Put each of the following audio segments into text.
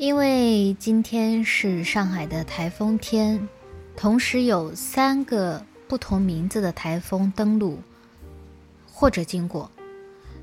因为今天是上海的台风天，同时有三个不同名字的台风登陆或者经过，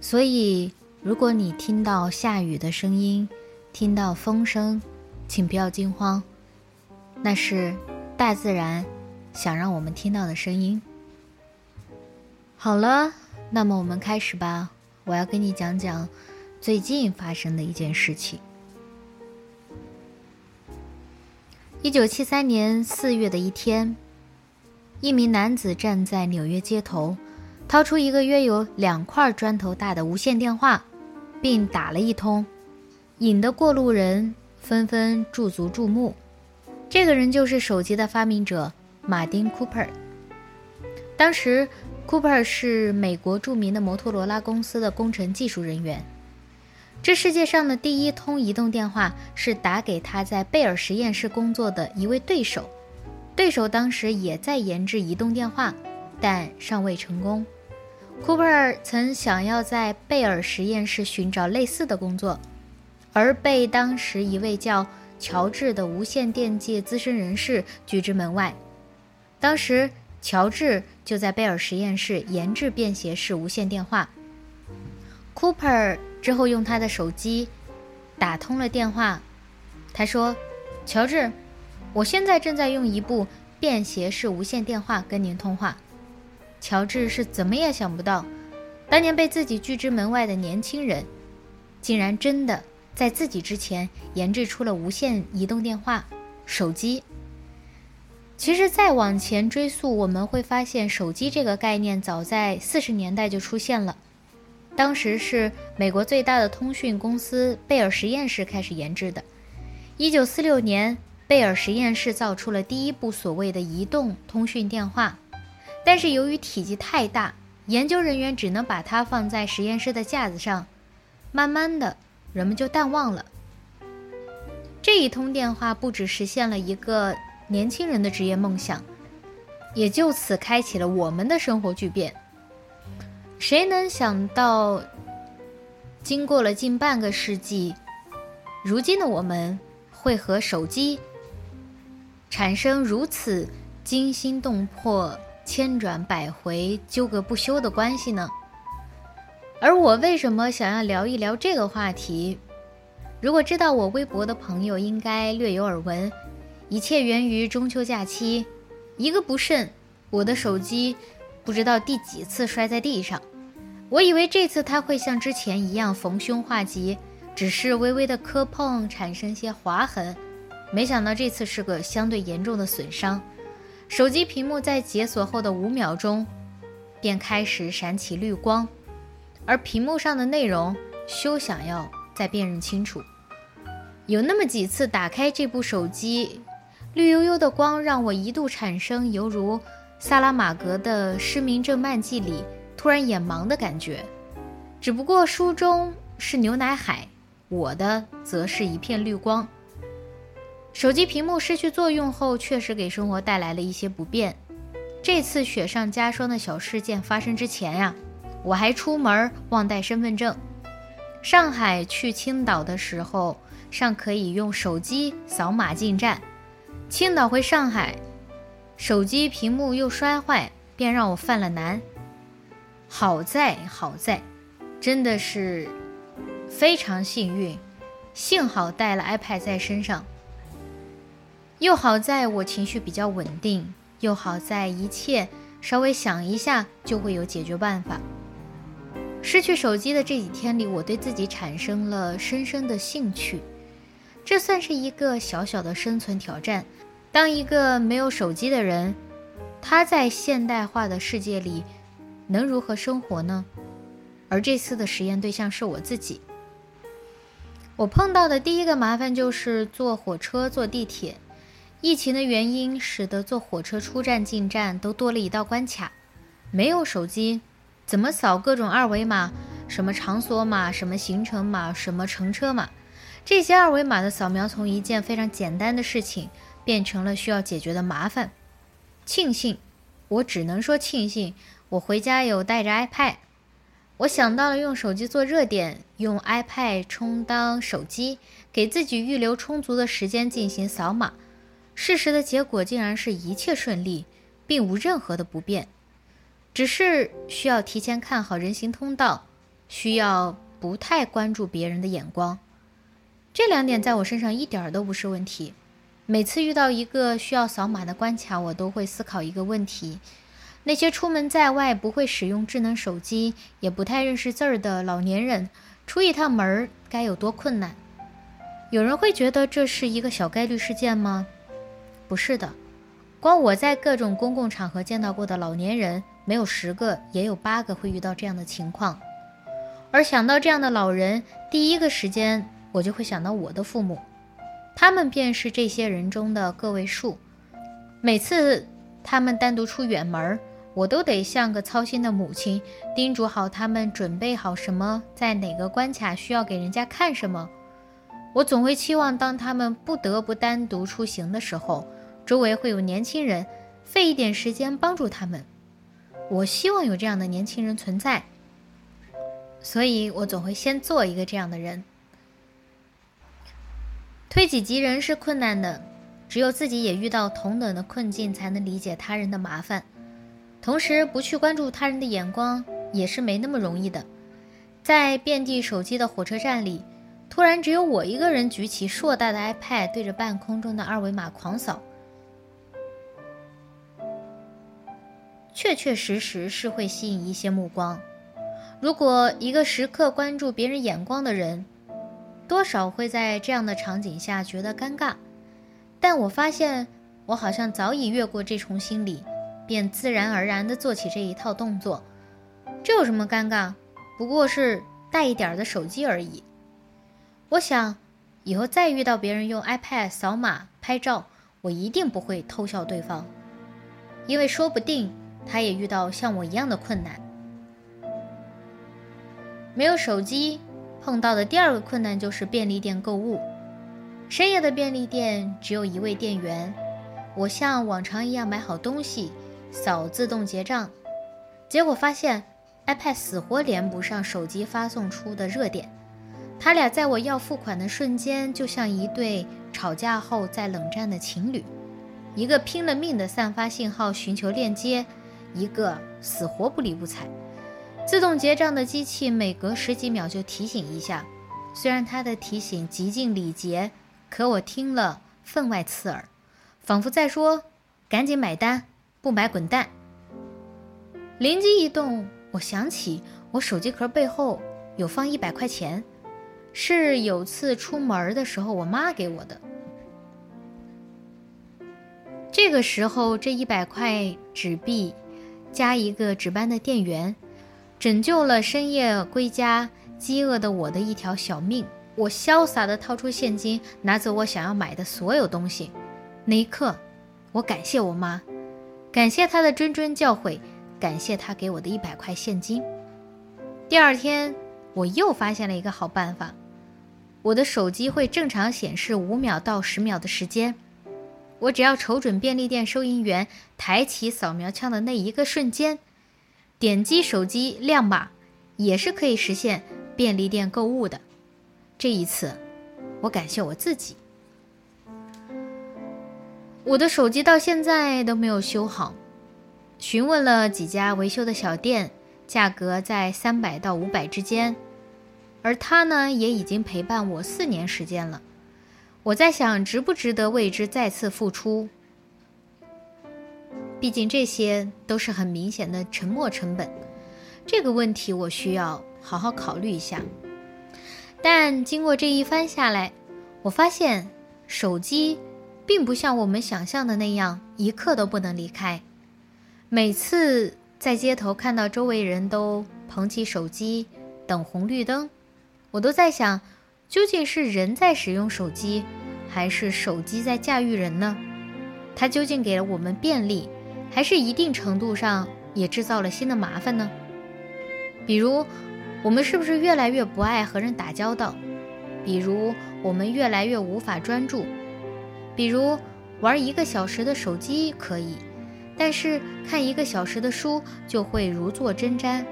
所以如果你听到下雨的声音，听到风声，请不要惊慌，那是大自然想让我们听到的声音。好了，那么我们开始吧，我要跟你讲讲最近发生的一件事情。一九七三年四月的一天，一名男子站在纽约街头，掏出一个约有两块砖头大的无线电话，并打了一通，引得过路人纷纷驻足注目。这个人就是手机的发明者马丁·库珀。当时，库珀是美国著名的摩托罗拉公司的工程技术人员。这世界上的第一通移动电话是打给他在贝尔实验室工作的一位对手，对手当时也在研制移动电话，但尚未成功。库珀尔曾想要在贝尔实验室寻找类似的工作，而被当时一位叫乔治的无线电界资深人士拒之门外。当时乔治就在贝尔实验室研制便携式无线电话，库珀尔。之后用他的手机打通了电话，他说：“乔治，我现在正在用一部便携式无线电话跟您通话。”乔治是怎么也想不到，当年被自己拒之门外的年轻人，竟然真的在自己之前研制出了无线移动电话手机。其实再往前追溯，我们会发现手机这个概念早在四十年代就出现了。当时是美国最大的通讯公司贝尔实验室开始研制的。一九四六年，贝尔实验室造出了第一部所谓的移动通讯电话，但是由于体积太大，研究人员只能把它放在实验室的架子上。慢慢的，人们就淡忘了。这一通电话不只实现了一个年轻人的职业梦想，也就此开启了我们的生活巨变。谁能想到，经过了近半个世纪，如今的我们会和手机产生如此惊心动魄、千转百回、纠葛不休的关系呢？而我为什么想要聊一聊这个话题？如果知道我微博的朋友应该略有耳闻，一切源于中秋假期，一个不慎，我的手机不知道第几次摔在地上。我以为这次它会像之前一样逢凶化吉，只是微微的磕碰产生些划痕，没想到这次是个相对严重的损伤。手机屏幕在解锁后的五秒钟，便开始闪起绿光，而屏幕上的内容休想要再辨认清楚。有那么几次打开这部手机，绿油油的光让我一度产生犹如萨拉玛格的《失明症漫记》里。突然眼盲的感觉，只不过书中是牛奶海，我的则是一片绿光。手机屏幕失去作用后，确实给生活带来了一些不便。这次雪上加霜的小事件发生之前呀，我还出门忘带身份证。上海去青岛的时候，尚可以用手机扫码进站；青岛回上海，手机屏幕又摔坏，便让我犯了难。好在好在，真的是非常幸运，幸好带了 iPad 在身上。又好在我情绪比较稳定，又好在一切稍微想一下就会有解决办法。失去手机的这几天里，我对自己产生了深深的兴趣，这算是一个小小的生存挑战。当一个没有手机的人，他在现代化的世界里。能如何生活呢？而这次的实验对象是我自己。我碰到的第一个麻烦就是坐火车、坐地铁。疫情的原因使得坐火车出站进站都多了一道关卡，没有手机，怎么扫各种二维码？什么场所码、什么行程码、什么乘车码，这些二维码的扫描从一件非常简单的事情变成了需要解决的麻烦。庆幸，我只能说庆幸，我回家有带着 iPad。我想到了用手机做热点，用 iPad 充当手机，给自己预留充足的时间进行扫码。事实的结果竟然是一切顺利，并无任何的不便，只是需要提前看好人行通道，需要不太关注别人的眼光。这两点在我身上一点儿都不是问题。每次遇到一个需要扫码的关卡，我都会思考一个问题。那些出门在外不会使用智能手机，也不太认识字儿的老年人，出一趟门儿该有多困难？有人会觉得这是一个小概率事件吗？不是的，光我在各种公共场合见到过的老年人，没有十个也有八个会遇到这样的情况。而想到这样的老人，第一个时间我就会想到我的父母，他们便是这些人中的个位数。每次他们单独出远门儿。我都得像个操心的母亲，叮嘱好他们准备好什么，在哪个关卡需要给人家看什么。我总会期望，当他们不得不单独出行的时候，周围会有年轻人，费一点时间帮助他们。我希望有这样的年轻人存在，所以我总会先做一个这样的人。推己及人是困难的，只有自己也遇到同等的困境，才能理解他人的麻烦。同时，不去关注他人的眼光也是没那么容易的。在遍地手机的火车站里，突然只有我一个人举起硕大的 iPad，对着半空中的二维码狂扫，确确实实是会吸引一些目光。如果一个时刻关注别人眼光的人，多少会在这样的场景下觉得尴尬。但我发现，我好像早已越过这重心理。便自然而然地做起这一套动作，这有什么尴尬？不过是带一点的手机而已。我想，以后再遇到别人用 iPad 扫码拍照，我一定不会偷笑对方，因为说不定他也遇到像我一样的困难。没有手机，碰到的第二个困难就是便利店购物。深夜的便利店只有一位店员，我像往常一样买好东西。扫自动结账，结果发现 iPad 死活连不上手机发送出的热点。他俩在我要付款的瞬间，就像一对吵架后在冷战的情侣，一个拼了命的散发信号寻求链接，一个死活不理不睬。自动结账的机器每隔十几秒就提醒一下，虽然它的提醒极尽礼节，可我听了分外刺耳，仿佛在说：“赶紧买单。”不买滚蛋！灵机一动，我想起我手机壳背后有放一百块钱，是有次出门的时候我妈给我的。这个时候，这一百块纸币加一个值班的店员，拯救了深夜归家饥饿的我的一条小命。我潇洒地掏出现金，拿走我想要买的所有东西。那一刻，我感谢我妈。感谢他的谆谆教诲，感谢他给我的一百块现金。第二天，我又发现了一个好办法，我的手机会正常显示五秒到十秒的时间，我只要瞅准便利店收银员抬起扫描枪的那一个瞬间，点击手机亮码，也是可以实现便利店购物的。这一次，我感谢我自己。我的手机到现在都没有修好，询问了几家维修的小店，价格在三百到五百之间，而它呢也已经陪伴我四年时间了。我在想，值不值得为之再次付出？毕竟这些都是很明显的沉没成本，这个问题我需要好好考虑一下。但经过这一番下来，我发现手机。并不像我们想象的那样，一刻都不能离开。每次在街头看到周围人都捧起手机等红绿灯，我都在想，究竟是人在使用手机，还是手机在驾驭人呢？它究竟给了我们便利，还是一定程度上也制造了新的麻烦呢？比如，我们是不是越来越不爱和人打交道？比如，我们越来越无法专注？比如，玩一个小时的手机可以，但是看一个小时的书就会如坐针毡；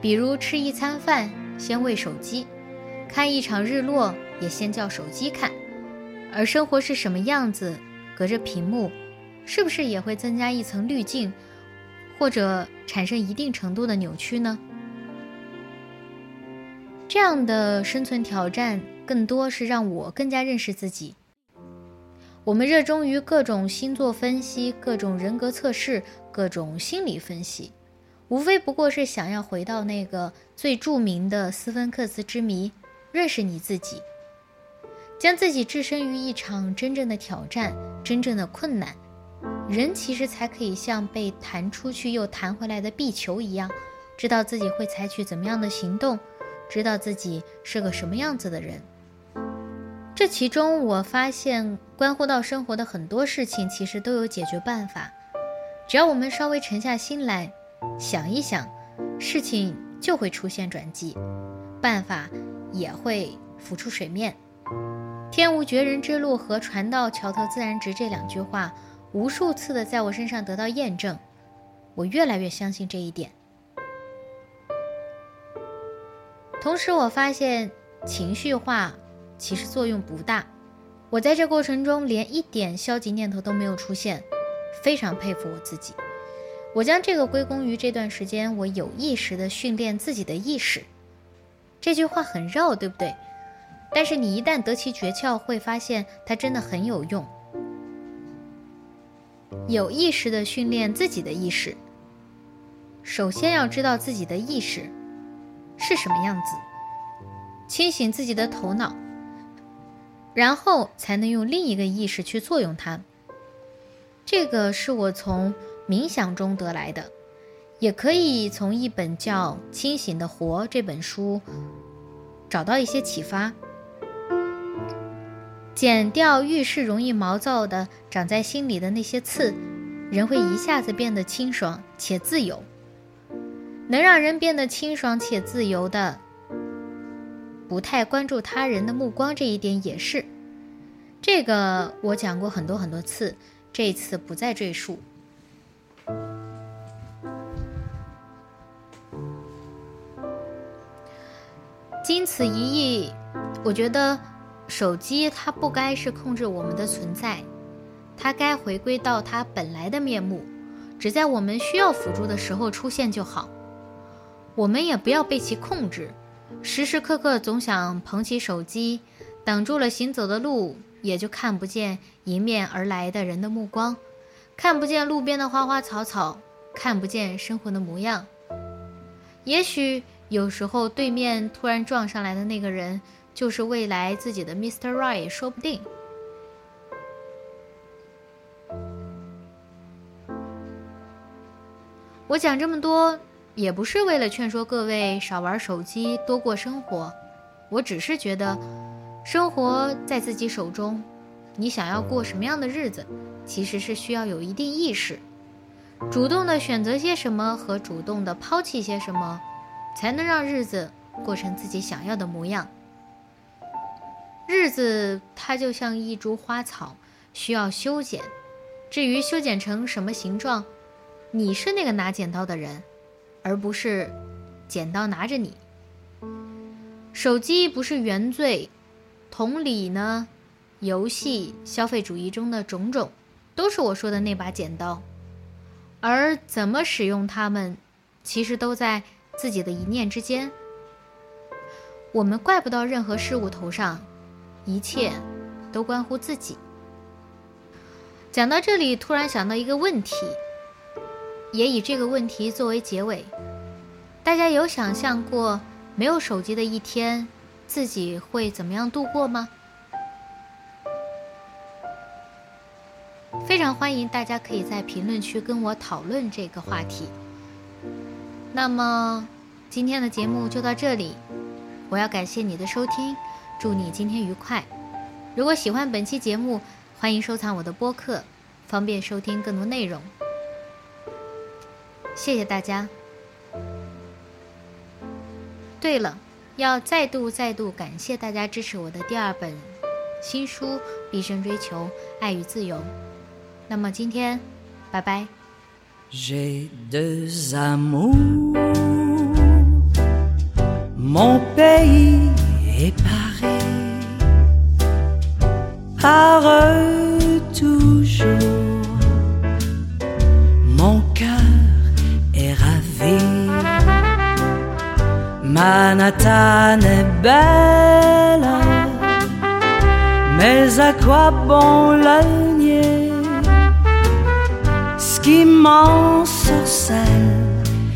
比如，吃一餐饭先喂手机，看一场日落也先叫手机看。而生活是什么样子？隔着屏幕，是不是也会增加一层滤镜，或者产生一定程度的扭曲呢？这样的生存挑战，更多是让我更加认识自己。我们热衷于各种星座分析、各种人格测试、各种心理分析，无非不过是想要回到那个最著名的斯芬克斯之谜：认识你自己。将自己置身于一场真正的挑战、真正的困难，人其实才可以像被弹出去又弹回来的壁球一样，知道自己会采取怎么样的行动，知道自己是个什么样子的人。这其中，我发现关乎到生活的很多事情，其实都有解决办法。只要我们稍微沉下心来想一想，事情就会出现转机，办法也会浮出水面。天无绝人之路和船到桥头自然直这两句话，无数次的在我身上得到验证，我越来越相信这一点。同时，我发现情绪化其实作用不大。我在这过程中连一点消极念头都没有出现，非常佩服我自己。我将这个归功于这段时间我有意识的训练自己的意识。这句话很绕，对不对？但是你一旦得其诀窍，会发现它真的很有用。有意识的训练自己的意识，首先要知道自己的意识是什么样子，清醒自己的头脑，然后才能用另一个意识去作用它。这个是我从冥想中得来的，也可以从一本叫《清醒的活》这本书找到一些启发。剪掉遇事容易毛躁的长在心里的那些刺，人会一下子变得清爽且自由。能让人变得清爽且自由的，不太关注他人的目光，这一点也是。这个我讲过很多很多次，这次不再赘述。经此一役，我觉得。手机它不该是控制我们的存在，它该回归到它本来的面目，只在我们需要辅助的时候出现就好。我们也不要被其控制，时时刻刻总想捧起手机，挡住了行走的路，也就看不见迎面而来的人的目光，看不见路边的花花草草，看不见生活的模样。也许有时候对面突然撞上来的那个人。就是未来自己的 Mr. Right，说不定。我讲这么多，也不是为了劝说各位少玩手机，多过生活。我只是觉得，生活在自己手中，你想要过什么样的日子，其实是需要有一定意识，主动的选择些什么和主动的抛弃些什么，才能让日子过成自己想要的模样。日子它就像一株花草，需要修剪。至于修剪成什么形状，你是那个拿剪刀的人，而不是剪刀拿着你。手机不是原罪，同理呢，游戏、消费主义中的种种，都是我说的那把剪刀。而怎么使用它们，其实都在自己的一念之间。我们怪不到任何事物头上。一切都关乎自己。讲到这里，突然想到一个问题，也以这个问题作为结尾。大家有想象过没有手机的一天，自己会怎么样度过吗？非常欢迎大家可以在评论区跟我讨论这个话题。那么今天的节目就到这里，我要感谢你的收听，祝你今天愉快。如果喜欢本期节目，欢迎收藏我的播客，方便收听更多内容。谢谢大家。对了，要再度再度感谢大家支持我的第二本新书《毕生追求爱与自由》。那么今天，拜拜。J'ai deux amours, mon pays est Paris, par eux toujours, Manhattan est belle, mais à quoi bon le nier? Ce qui m'ensorcelle,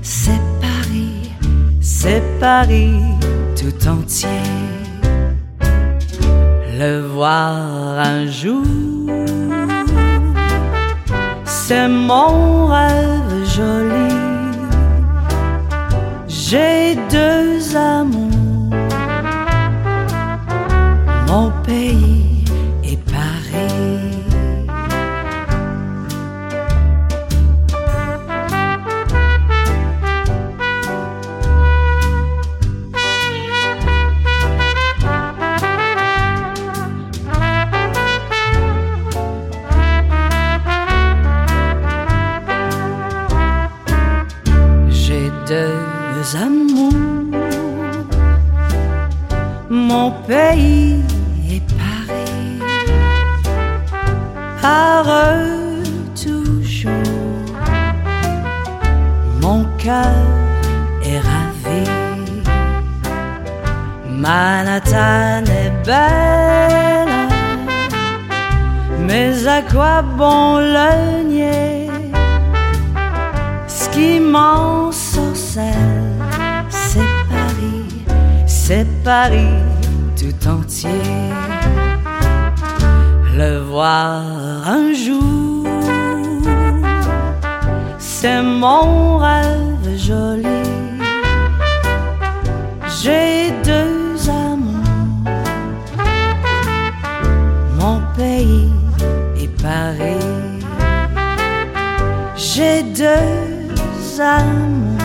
c'est Paris, c'est Paris tout entier. Le voir un jour, c'est mon rêve joli. J'ai deux amours, mon pays Manhattan est belle, mais à quoi bon le nier? Ce qui m'ensorcelle, c'est Paris, c'est Paris tout entier. Le voir un jour, c'est mon rêve joli. J'ai mon pays et Paris. J'ai deux amours,